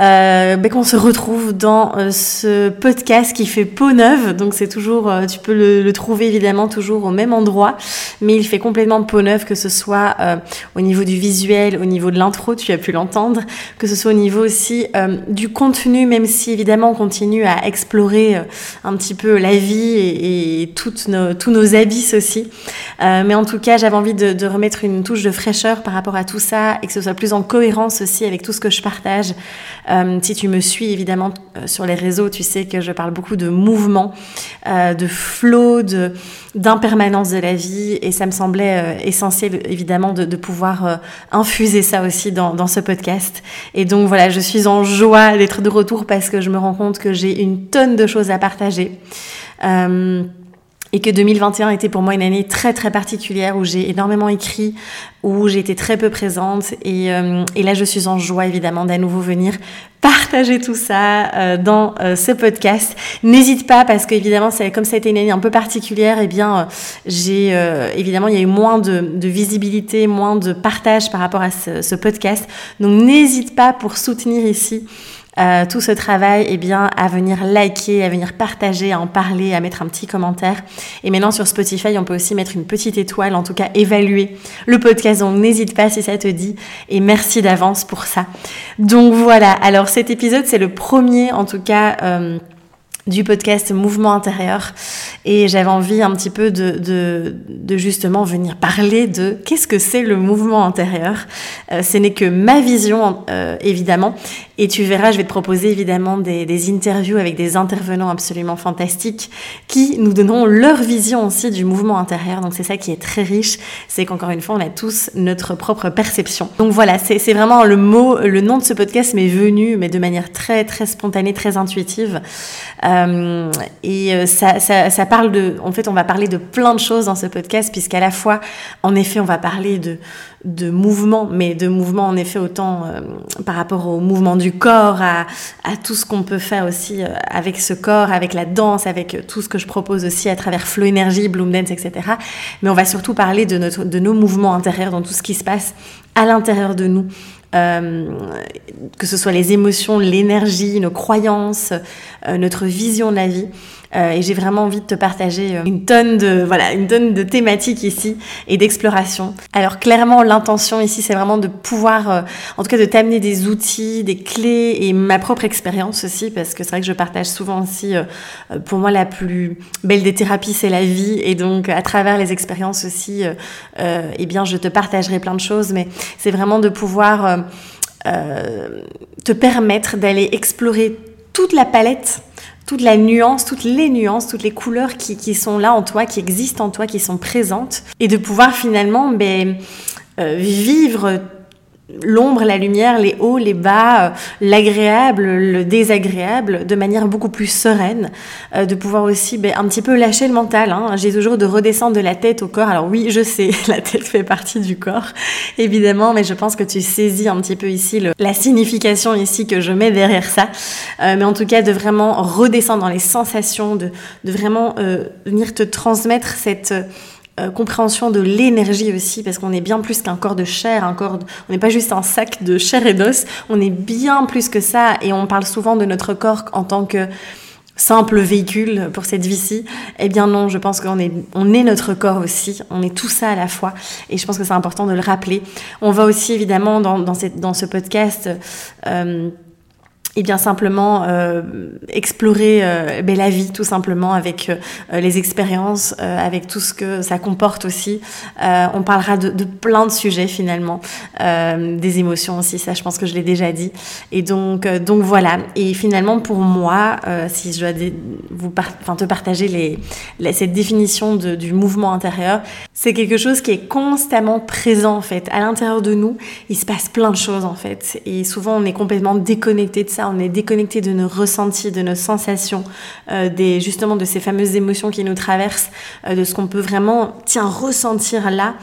euh, ben, qu'on se retrouve dans euh, ce podcast qui fait peau neuve. Donc c'est toujours, euh, tu peux le, le, trouver évidemment toujours au même endroit, mais il fait complètement peau neuve, que ce soit euh, au niveau du visuel, au niveau de l'intro, tu as pu l'entendre, que ce soit au niveau aussi du contenu, même si évidemment on continue à explorer un petit peu la vie et, et toutes nos, tous nos abysses aussi. mais en tout cas, j'avais envie de, de remettre une touche de fraîcheur par rapport à tout ça et que ce soit plus en cohérence aussi avec tout ce que je partage. Euh, si tu me suis évidemment euh, sur les réseaux, tu sais que je parle beaucoup de mouvement, euh, de flow, de d'impermanence de la vie et ça me semblait essentiel évidemment de, pouvoir infuser ça aussi dans, ce podcast. Et donc voilà, je suis en joie d'être de retour parce que je me rends compte que j'ai une tonne de choses à partager. Et que 2021 était pour moi une année très très particulière où j'ai énormément écrit, où j'ai été très peu présente et, euh, et, là je suis en joie évidemment d'à nouveau venir partager tout ça euh, dans euh, ce podcast. N'hésite pas parce que évidemment c'est comme ça a été une année un peu particulière, et eh bien euh, j'ai euh, évidemment il y a eu moins de, de, visibilité, moins de partage par rapport à ce podcast. Donc n'hésite pas pour soutenir ici euh, tout ce travail, eh bien, à venir liker, à venir partager, à en parler, à mettre un petit commentaire. Et maintenant, sur Spotify, on peut aussi mettre une petite étoile, en tout cas, évaluer le podcast. Donc, n'hésite pas si ça te dit. Et merci d'avance pour ça. Donc, voilà. Alors, cet épisode, c'est le premier, en tout cas, euh, du podcast Mouvement intérieur et j'avais envie un petit peu de, de, de justement venir parler de qu'est-ce que c'est le mouvement intérieur. Euh, ce n'est que ma vision euh, évidemment et tu verras, je vais te proposer évidemment des, interviews avec des intervenants absolument fantastiques qui nous donneront leur vision aussi du mouvement intérieur. Donc c'est ça qui est très riche, c'est qu'encore une fois on a tous notre propre perception. Donc voilà, c'est vraiment le mot, le nom de ce podcast m'est venu mais de manière très très spontanée, très intuitive. Euh, euh, et euh, ça, ça, parle de, en fait, on va parler de plein de choses dans ce podcast, puisqu'à la fois, en effet, on va parler de, de mouvement, mais de mouvement en effet autant euh, par rapport au mouvement du corps, à, tout ce qu'on peut faire aussi avec ce corps, avec la danse, avec tout ce que je propose aussi à travers Flow Energy, Bloom Dance, etc. Mais on va surtout parler de, notre, de nos mouvements intérieurs, dans tout ce qui se passe à l'intérieur de nous. Euh, que ce soit les émotions, l'énergie, nos croyances, euh, notre vision de la vie. Euh, et j'ai vraiment envie de te partager une tonne de voilà une tonne de thématiques ici et d'exploration. Alors clairement l'intention ici c'est vraiment de pouvoir en tout cas de t'amener des outils, des clés et ma propre expérience aussi parce que c'est vrai que je partage souvent aussi pour moi la plus belle des thérapies c'est la vie et donc à travers les expériences aussi eh bien je te partagerai plein de choses mais c'est vraiment de pouvoir te permettre d'aller explorer toute la palette toute la nuance, toutes les nuances, toutes les couleurs qui, qui, sont là en toi, qui existent en toi, qui sont présentes, et de pouvoir finalement ben, euh, vivre l'ombre, la lumière, les hauts, les bas, euh, l'agréable, le désagréable, de manière beaucoup plus sereine, euh, de pouvoir aussi ben, un petit peu lâcher le mental. Hein. J'ai toujours de redescendre de la tête au corps. Alors oui, je sais, la tête fait partie du corps, évidemment, mais je pense que tu saisis un petit peu ici le, la signification ici que je mets derrière ça. Euh, mais en tout cas, de vraiment redescendre dans les sensations, de, de vraiment euh, venir te transmettre cette euh, compréhension de l'énergie aussi, parce qu'on est bien plus qu'un corps de chair, un corps, de... on n'est pas juste un sac de chair et d'os, on est bien plus que ça, et on parle souvent de notre corps en tant que simple véhicule pour cette vie-ci, eh bien non, je pense qu'on est, on est notre corps aussi, on est tout ça à la fois, et je pense que c'est important de le rappeler. On va aussi évidemment dans, dans, cette, dans ce podcast... Euh, et bien simplement euh, explorer euh, ben, la vie tout simplement avec euh, les expériences, avec tout ce que ça comporte aussi. on parlera de, plein de sujets finalement, des émotions aussi, ça je pense que je l'ai déjà dit. Et donc, donc voilà. Et finalement pour moi, si je dois vous enfin, te partager les, cette définition de, du mouvement intérieur, c'est quelque chose qui est constamment présent en fait. À l'intérieur de nous, il se passe plein de choses en fait. Et souvent on est complètement déconnecté de ça on est déconnecté de nos ressentis, de nos sensations, euh, des, justement de ces fameuses émotions qui nous traversent, euh, de ce qu'on peut vraiment, tiens, ressentir là.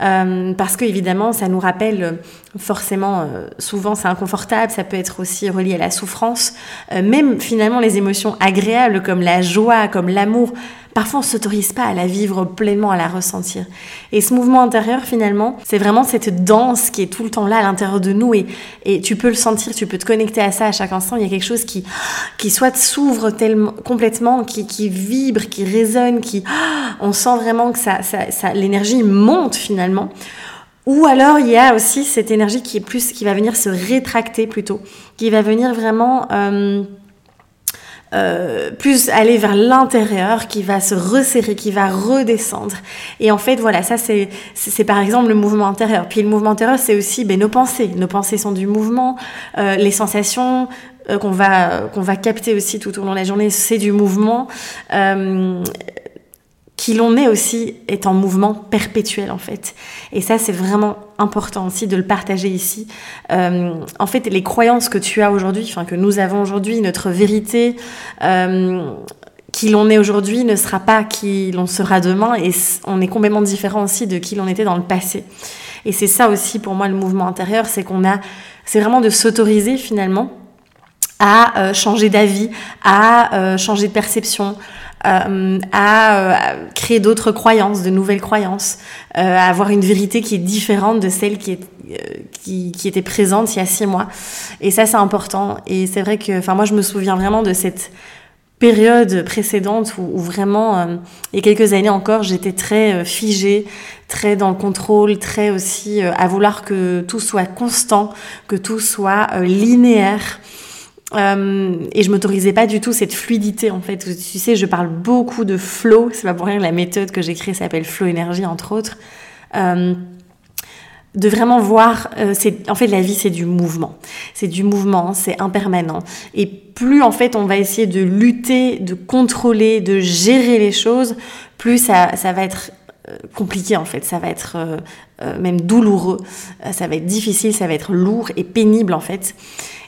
Euh, parce que évidemment, ça nous rappelle forcément, souvent c'est inconfortable, ça peut être aussi relié à la souffrance, même finalement les émotions agréables comme la joie, comme l'amour, Parfois, on ne s'autorise pas à la vivre pleinement, à la ressentir. Et ce mouvement intérieur, finalement, c'est vraiment cette danse qui est tout le temps là à l'intérieur de nous et, et tu peux le sentir, tu peux te connecter à ça à chaque instant. Il y a quelque chose qui, qui soit s'ouvre tellement, complètement, qui, qui vibre, qui résonne, qui, on sent vraiment que ça, ça, ça l'énergie monte finalement. Ou alors il y a aussi cette énergie qui est plus, qui va venir se rétracter plutôt, qui va venir vraiment euh, euh, plus aller vers l'intérieur, qui va se resserrer, qui va redescendre. Et en fait, voilà, ça c'est c'est par exemple le mouvement intérieur. Puis le mouvement intérieur, c'est aussi ben, nos pensées. Nos pensées sont du mouvement, euh, les sensations, euh, qu'on va qu'on va capter aussi tout au long de la journée, c'est du mouvement. Euh, qui l'on est aussi est en mouvement perpétuel en fait. Et ça c'est vraiment important aussi de le partager ici. Euh, en fait les croyances que tu as aujourd'hui, enfin que nous avons aujourd'hui, notre vérité, euh, qui l'on est aujourd'hui ne sera pas qui l'on sera demain et on est complètement différent aussi de qui l'on était dans le passé. Et c'est ça aussi pour moi le mouvement intérieur, c'est qu'on a, c'est vraiment de s'autoriser finalement à euh, changer d'avis, à changer de perception, euh, à créer d'autres croyances, de nouvelles croyances, à avoir une vérité qui est différente de celle qui, était présente il y a six mois. Et ça, c'est important. Et c'est vrai que, enfin, moi, je me souviens vraiment de cette période précédente où, vraiment, il y a quelques années encore, j'étais très figée, très dans le contrôle, très aussi à vouloir que tout soit constant, que tout soit linéaire. Euh, et je m'autorisais pas du tout cette fluidité en fait. Tu sais, je parle beaucoup de flow. C'est pas pour rien que la méthode que j'ai créée s'appelle Flow Énergie entre autres. Euh, de vraiment voir, euh, c'est en fait la vie c'est du mouvement, c'est du mouvement, c'est impermanent. Et plus en fait on va essayer de lutter, de contrôler, de gérer les choses, plus ça, va être compliqué en fait, ça va être même douloureux, ça va être difficile, ça va être lourd et pénible en fait.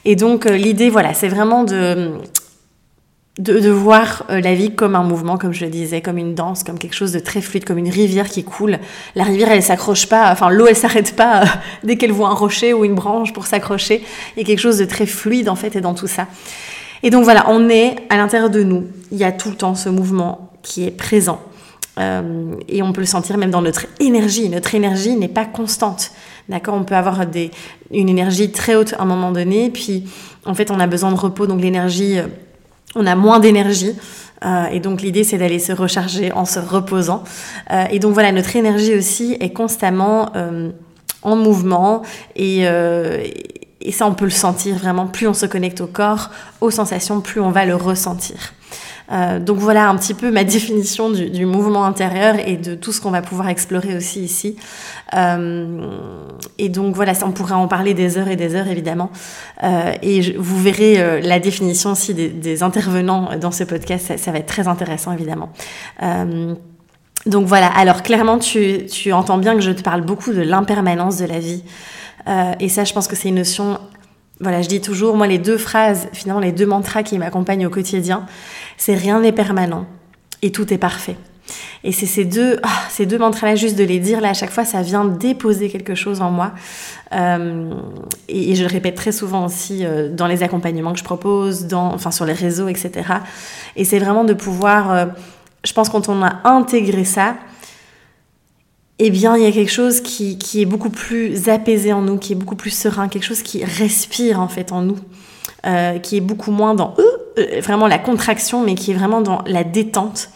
Et donc l'idée, voilà, c'est vraiment de, de, voir la vie comme un mouvement, comme je le disais, comme une danse, comme quelque chose de très fluide, comme une rivière qui coule. La rivière, elle s'accroche pas, enfin l'eau, elle s'arrête pas dès qu'elle voit un rocher ou une branche pour s'accrocher. Il y a quelque chose de très fluide en fait et dans tout ça. Et donc voilà, on est à l'intérieur de nous. Il y a tout le temps ce mouvement qui est présent. Euh, et on peut le sentir même dans notre énergie. Notre énergie n'est pas constante. D'accord? On peut avoir des, une énergie très haute à un moment donné, puis en fait on a besoin de repos, donc l'énergie, euh, on a moins d'énergie. Euh, et donc l'idée c'est d'aller se recharger en se reposant. Et donc voilà, notre énergie aussi est constamment en mouvement et ça on peut le sentir vraiment. Plus on se connecte au corps, aux sensations, plus on va le ressentir. Euh, donc voilà un petit peu ma définition du, mouvement intérieur et de tout ce qu'on va pouvoir explorer aussi ici. Euh, et donc voilà, on pourrait en parler des heures et des heures évidemment. Euh, et vous verrez la définition aussi des, intervenants dans ce podcast, ça, va être très intéressant évidemment. donc voilà, alors clairement tu, tu entends bien que je te parle beaucoup de l'impermanence de la vie. et ça, je pense que c'est une notion voilà, je dis toujours, moi, les deux phrases, finalement, les deux mantras qui m'accompagnent au quotidien, c'est rien n'est permanent et tout est parfait. Et c'est ces deux, ah, ces deux mantras-là, juste de les dire là à chaque fois, ça vient déposer quelque chose en moi. Euh, et, je le répète très souvent aussi euh, dans les accompagnements que je propose, dans, enfin sur les réseaux, etc. Et c'est vraiment de pouvoir, euh, je pense quand on a intégré ça, eh bien, il y a quelque chose qui, qui, est beaucoup plus apaisé en nous, qui est beaucoup plus serein, quelque chose qui respire en fait en nous, euh, qui est beaucoup moins dans euh, euh, vraiment la contraction, mais qui est vraiment dans la détente.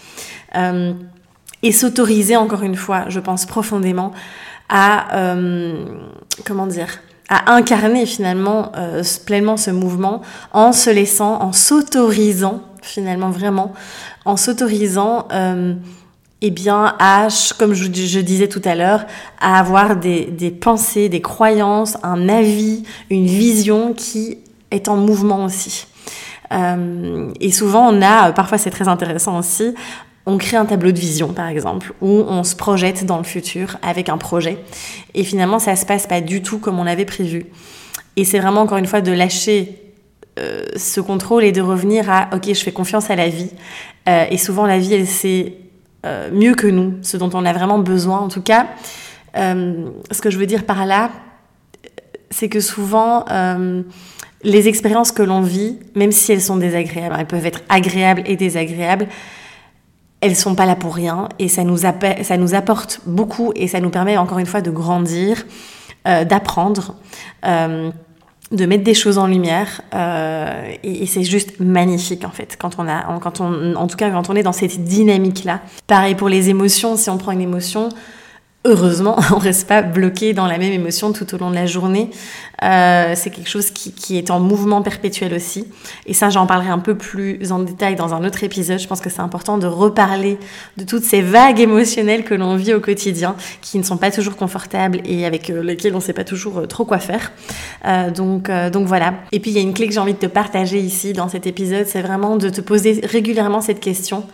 Euh, et s'autoriser, encore une fois, je pense profondément, à, comment dire, à incarner finalement pleinement ce mouvement en se laissant, en s'autorisant finalement vraiment, en s'autorisant eh bien, à, comme je, disais tout à l'heure, à avoir des, pensées, des croyances, un avis, une vision qui est en mouvement aussi. Euh, et souvent, on a, parfois c'est très intéressant aussi, on crée un tableau de vision, par exemple, où on se projette dans le futur avec un projet. Et finalement, ça se passe pas du tout comme on l'avait prévu. Et c'est vraiment, encore une fois, de lâcher euh, ce contrôle et de revenir à, ok, je fais confiance à la vie. Euh, et souvent, la vie, elle sait euh, mieux que nous, ce dont on a vraiment besoin. En tout cas, euh, ce que je veux dire par là, c'est que souvent, euh, les expériences que l'on vit, même si elles sont désagréables, elles peuvent être agréables et désagréables, elles sont pas là pour rien et ça nous, ça nous apporte beaucoup et ça nous permet encore une fois de grandir, d'apprendre de mettre des choses en lumière euh, et, c'est juste magnifique en fait quand on a quand on en tout cas quand on est dans cette dynamique là pareil pour les émotions si on prend une émotion heureusement, on reste pas bloqué dans la même émotion tout au long de la journée. Euh, c'est quelque chose qui, est en mouvement perpétuel aussi. Et ça, j'en parlerai un peu plus en détail dans un autre épisode. Je pense que c'est important de reparler de toutes ces vagues émotionnelles que l'on vit au quotidien, qui ne sont pas toujours confortables et avec euh, lesquelles on ne sait pas toujours euh, trop quoi faire. Donc, donc voilà. Et puis, il y a une clé que j'ai envie de te partager ici dans cet épisode, c'est vraiment de te poser régulièrement cette question.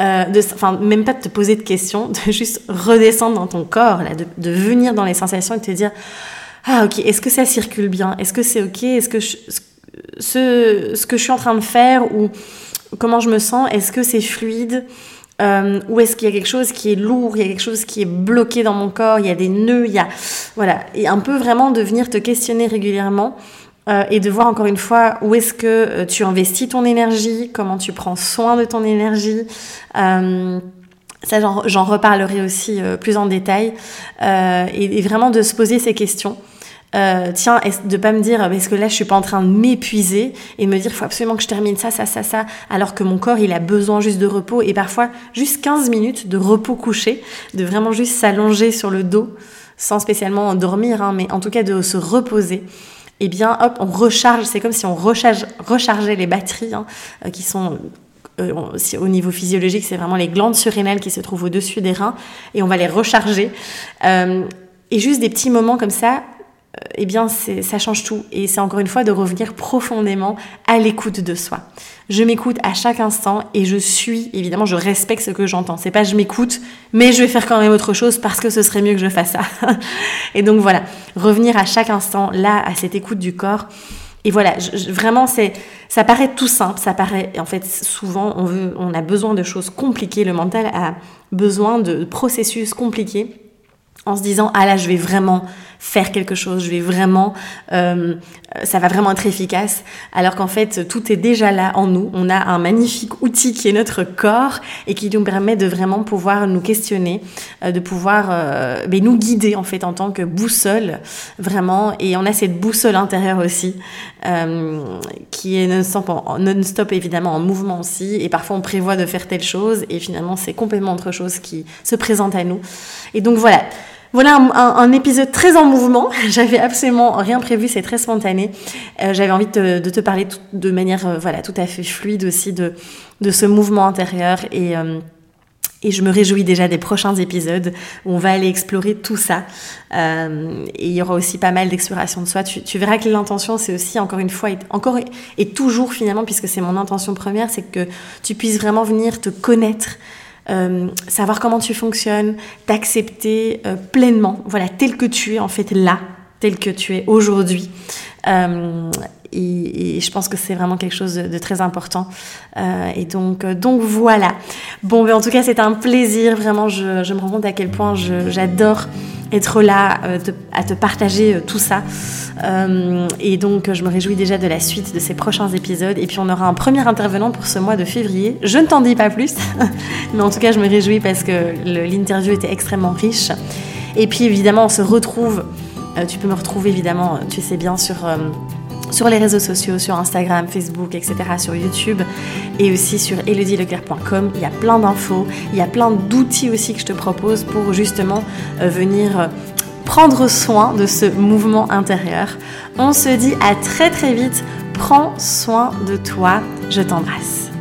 Euh, de, enfin, même pas de te poser de questions, de juste redescendre dans ton corps, là, de, de venir dans les sensations et de te dire Ah, ok, est-ce que ça circule bien? Est-ce que c'est ok? Est-ce que ce, ce que je suis en train de faire ou comment je me sens, est-ce que c'est fluide? Euh, ou est-ce qu'il y a quelque chose qui est lourd, il y a quelque chose qui est bloqué dans mon corps, il y a des nœuds, il y a voilà, et un peu vraiment de venir te questionner régulièrement euh, et de voir encore une fois où est-ce que euh, tu investis ton énergie, comment tu prends soin de ton énergie. Euh, ça, j'en reparlerai aussi plus en détail. Et, vraiment de se poser ces questions. tiens, de pas me dire, est-ce que là, je suis pas en train de m'épuiser et de me dire, il faut absolument que je termine ça, ça, ça, ça, alors que mon corps, il a besoin juste de repos et parfois juste 15 minutes de repos couché, de vraiment juste s'allonger sur le dos, sans spécialement dormir, hein, mais en tout cas de se reposer eh bien, hop, on recharge. C'est comme si on recharge, rechargeait les batteries hein, euh, qui sont euh, au niveau physiologique, c'est vraiment les glandes surrénales qui se trouvent au-dessus des reins et on va les recharger. Euh, et juste des petits moments comme ça, eh bien, ça change tout. Et c'est encore une fois de revenir profondément à l'écoute de soi. Je m'écoute à chaque instant et je suis, évidemment, je respecte ce que j'entends. C'est pas je m'écoute, mais je vais faire quand même autre chose parce que ce serait mieux que je fasse ça. et donc voilà, revenir à chaque instant là, à cette écoute du corps. Et voilà, vraiment, c'est, ça paraît tout simple, ça paraît, en fait, souvent, on veut, on a besoin de choses compliquées. Le mental a besoin de processus compliqués en se disant ah là je vais vraiment faire quelque chose, je vais vraiment, euh, ça va vraiment être efficace, alors qu'en fait tout est déjà là en nous. On a un magnifique outil qui est notre corps et qui nous permet de vraiment pouvoir nous questionner, euh, de pouvoir euh, ben, nous guider en fait en tant que boussole vraiment. Et on a cette boussole intérieure aussi euh, qui est non-stop, non-stop évidemment en mouvement aussi. Et parfois on prévoit de faire telle chose et finalement c'est complètement autre chose qui se présente à nous. Et donc voilà. Voilà un, épisode très en mouvement. J'avais absolument rien prévu, c'est très spontané. Euh, J'avais envie de, te parler de manière euh, voilà tout à fait fluide aussi de, ce mouvement intérieur et euh, et je me réjouis déjà des prochains épisodes où on va aller explorer tout ça. Et il y aura aussi pas mal d'exploration de soi. Tu, tu verras que l'intention, c'est aussi, encore une fois, et, encore et toujours finalement, puisque c'est mon intention première, c'est que tu puisses vraiment venir te connaître, euh, savoir comment tu fonctionnes, t'accepter euh, pleinement, voilà, tel que tu es en fait là, tel que tu es aujourd'hui. Euh, et, je pense que c'est vraiment quelque chose de, très important. Euh, et donc, euh, donc voilà. Bon, mais en tout cas, c'est un plaisir. Vraiment, je, me rends compte à quel point j'adore être là, euh, à te partager tout ça. Et donc, je me réjouis déjà de la suite de ces prochains épisodes. Et puis, on aura un premier intervenant pour ce mois de février. Je ne t'en dis pas plus, mais en tout cas, je me réjouis parce que l'interview était extrêmement riche. Et puis, évidemment, on se retrouve. tu peux me retrouver, évidemment, tu sais bien, sur sur les réseaux sociaux, sur Instagram, Facebook, etc., sur YouTube et aussi sur elodieleclerc.com. Il y a plein d'infos, il y a plein d'outils aussi que je te propose pour justement euh, venir prendre soin de ce mouvement intérieur. On se dit à très très vite. Prends soin de toi. Je t'embrasse.